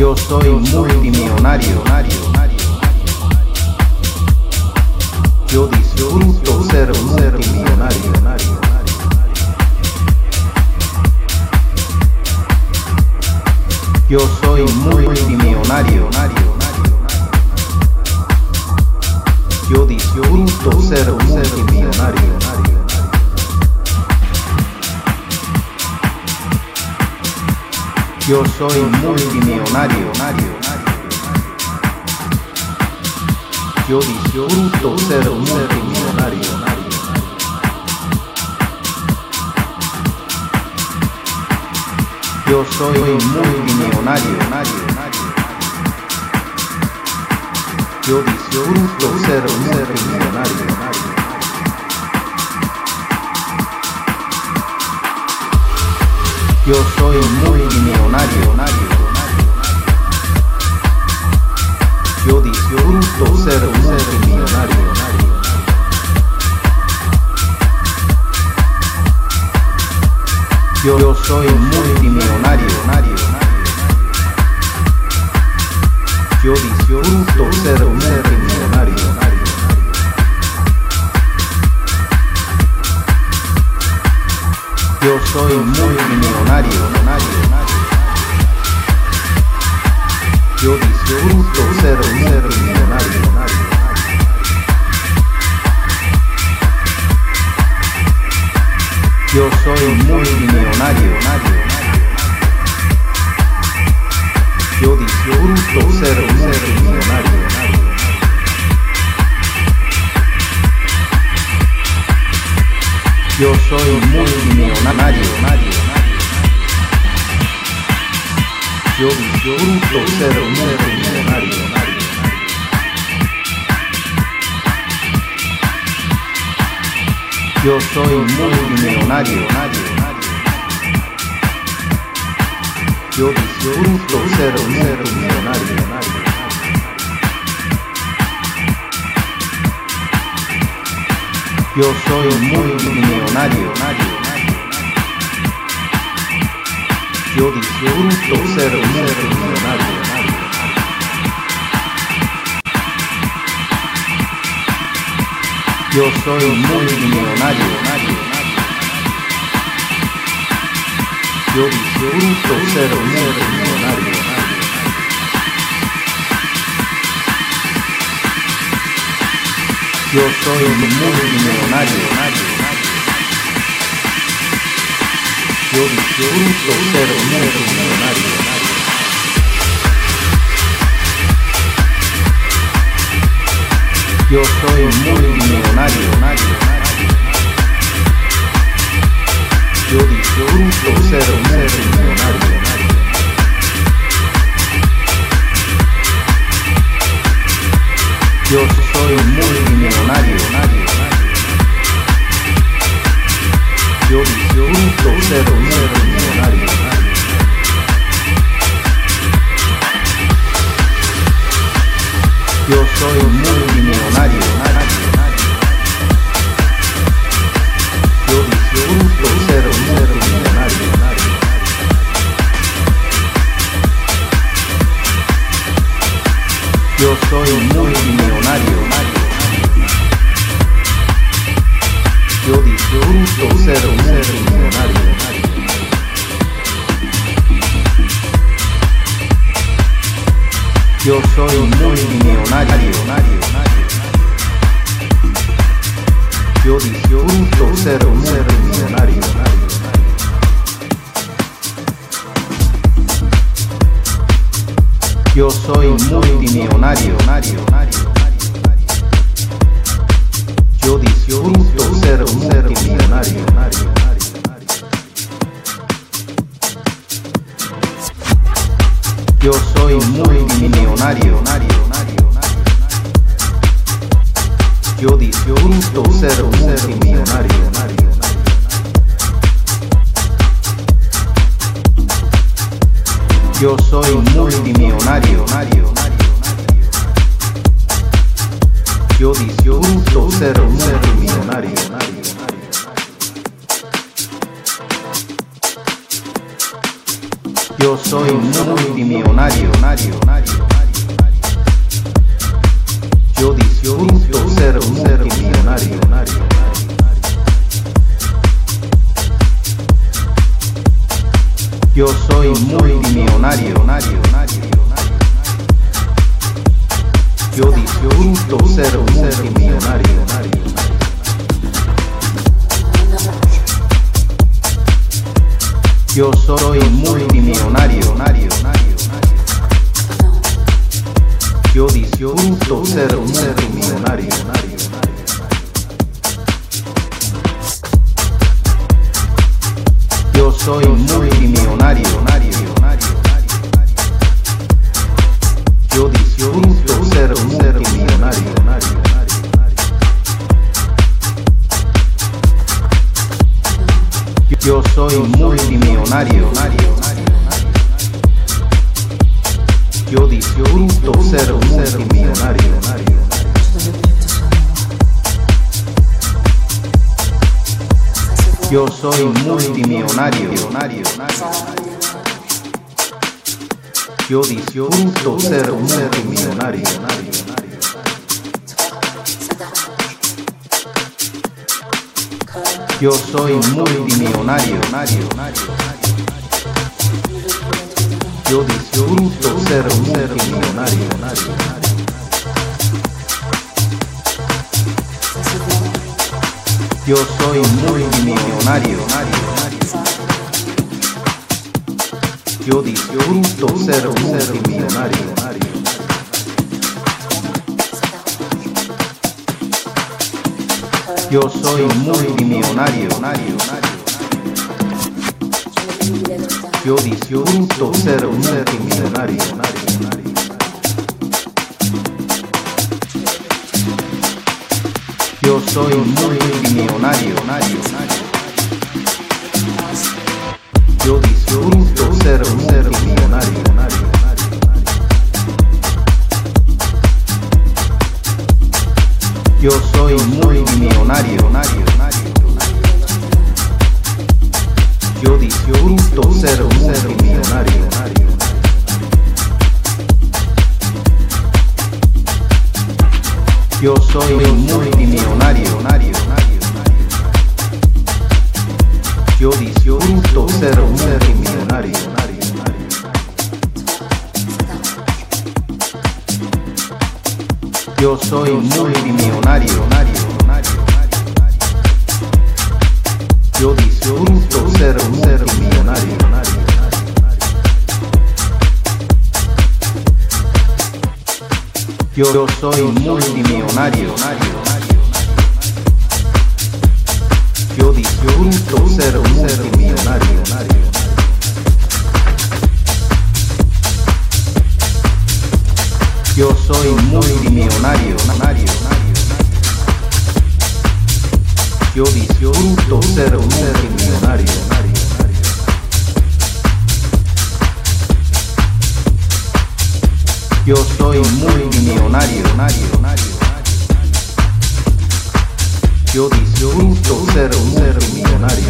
Yo soy multimillonario. Yo disfruto ser multimillonario. Yo soy multimillonario. Yo disfruto ser multimillonario. Yo soy multimillonario. Yo disfruto ser multimillonario. Yo soy multimillonario. Yo disfruto ser multimillonario. Yo soy multimillonario. Yo disfruto ser multimillonario. Yo, soy multimillonario. Yo disfruto ser multimillonario. Yo soy multimillonario. Yo disfruto ser multimillonario. Yo soy multimillonario. Yo disfruto ser multimillonario. Yo soy multimillonario. Yo disfruto ser multimillonario. Yo soy multimillonario. Yo disfruto ser multimillonario. Yo soy multimillonario. Yo disfruto ser multimillonario. Yo soy multimillonario. Yo disfruto ser multimillonario. Yo soy multimillonario. Yo disfruto ser multimillonario. Yo soy multimillonario. Yo disfruto ser multimillonario. Yo Yo soy multimillonario. Yo disfruto ser multimillonario. Yo soy multimillonario. Yo disfruto ser multimillonario. Yo soy multimillonario. Yo disfruto ser multimillonario. Yo soy multimillonario. Yo disfruto ser multimillonario. Yo soy multimillonario. Yo disfruto ser multimillonario. Yo soy multimillonario. Yo disfruto ser multimillonario. Soy multimillonario. Yo disfruto ser multimillonario. Yo soy multimillonario. Yo disfruto ser multimillonario. Yo soy multimillonario. Yo disfruto ser multimillonario. Yo soy multimillonario. Yo disfruto ser multimillonario. Yo soy multimillonario. Yo disfruto ser multimillonario. Yo soy multimillonario. Yo disfruto ser multimillonario. Soy multimillonario. Yo disfruto ser multimillonario. Yo soy multimillonario. Yo disfruto ser multimillonario. Yo soy multimillonario. Yo disfruto ser multimillonario. Yo soy multimillonario. Yo soy multimillonario. Yo disfruto ser multimillonario. Yo soy multimillonario. Yo disfruto ser multimillonario. Yo soy multimillonario. Yo disfruto ser multimillonario.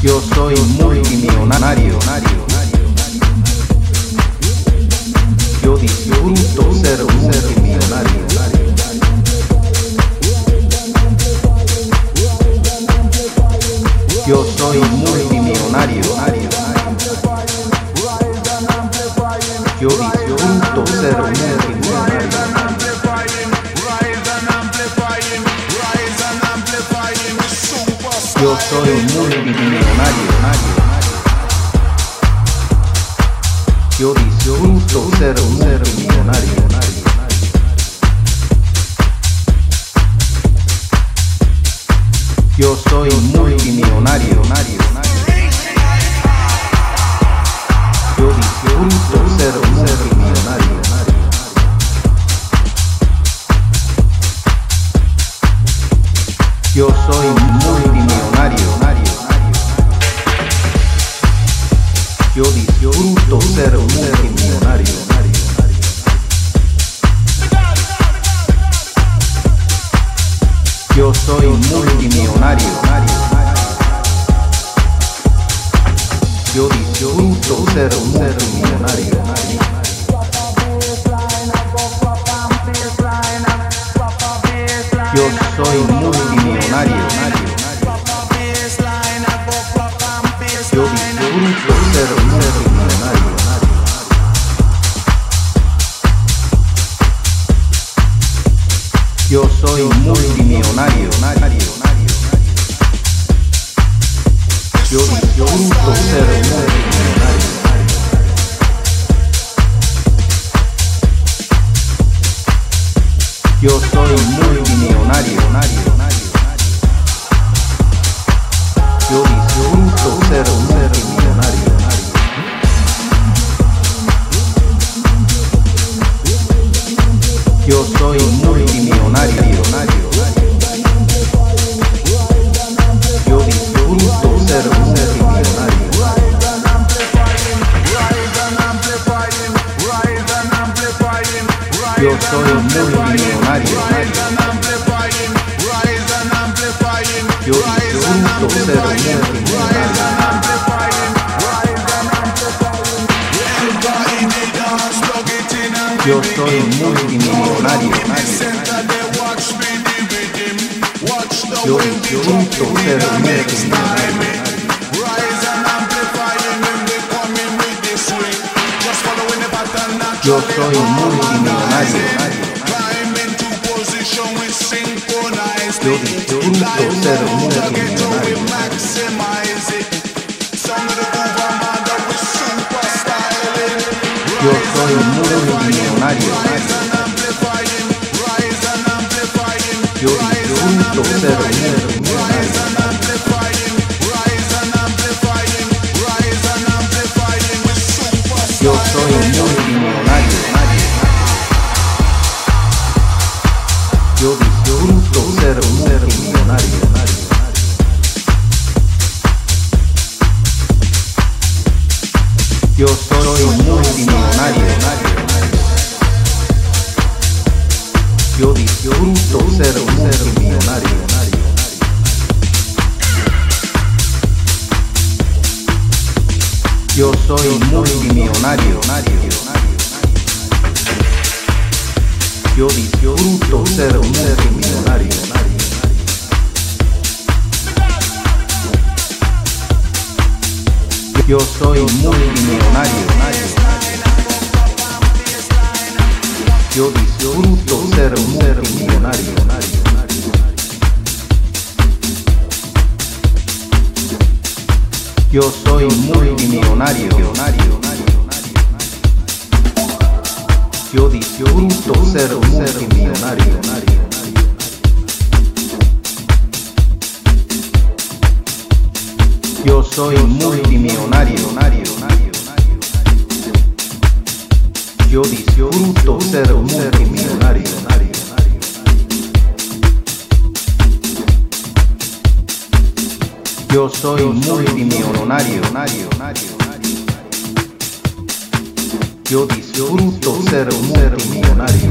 Yo soy multimillonario. Yo disfruto ser multimillonario. Yo soy multimillonario. Yo disfruto ser multimillonario. Yo soy multimillonario. Yo disfruto ser multimillonario. Yo soy multimillonario. Yo soy Yo soy multimillonario. Yo disfruto ser multimillonario. Yo soy multimillonario. Yo disfruto ser. Yo soy multimillonario. Soy multimillonario. Yo disfruto ser multimillonario. Yo soy multimillonario. Yo disfruto ser multimillonario. Ser multimillonario. Yo soy multimillonario. Yo disfruto ser multimillonario. Yo soy multimillonario. Yo disfruto ser multimillonario. Yo soy multimillonario. Yo disfruto ser multimillonario. Yo soy multimillonario. Yo disfruto ser multimillonario. Yo soy multimillonario. Yo disfruto ser multimillonario. Yo soy multimillonario. Yo disfruto ser multimillonario. Yo soy multimillonario. Yo disfruto ser multimillonario.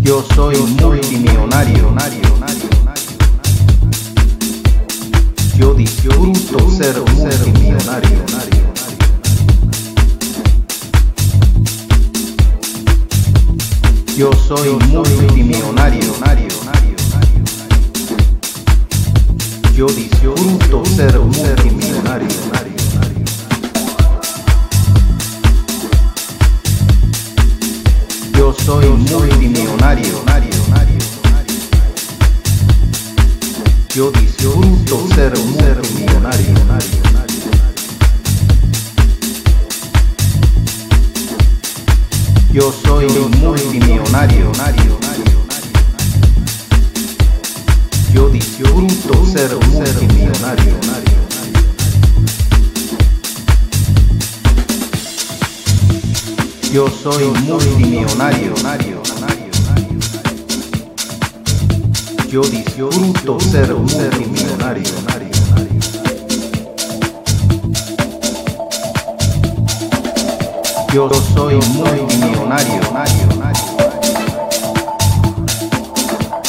Yo soy multimillonario. Yo disfruto ser multimillonario. Yo soy multimillonario. Yo disfruto ser multimillonario. Yo soy multimillonario. Yo disfruto ser multimillonario. Yo soy multimillonario. Yo disfruto ser multimillonario. Yo soy multimillonario. Yo disfruto ser multimillonario. Yo soy multimillonario.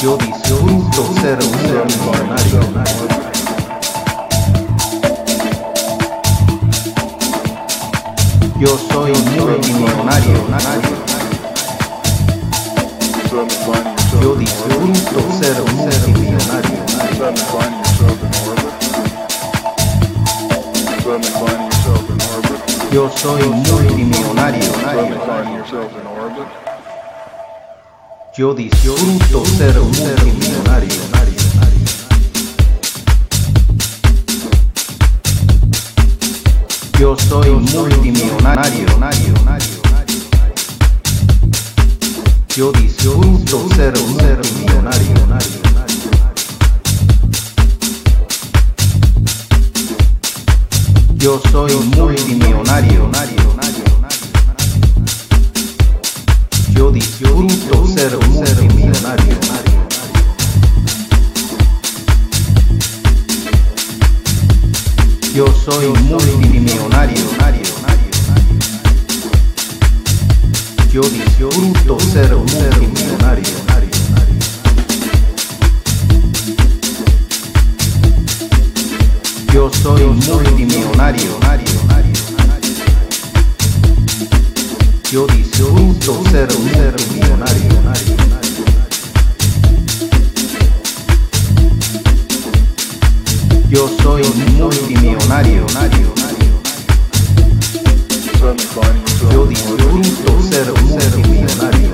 Yo disfruto ser un ser millonario. Yo soy multimillonario. Yo disfruto ser multimillonario. Yo soy multimillonario. Yo disfruto ser multimillonario. Yo soy multimillonario. Yo disfruto ser un multimillonario. Yo soy multimillonario. Yo disfruto ser multimillonario. Yo soy multimillonario. Yo disfruto ser un multimillonario. Yo soy multimillonario. Yo disfruto ser un ser millonario. Yo soy multimillonario. Yo disfruto ser multimillonario.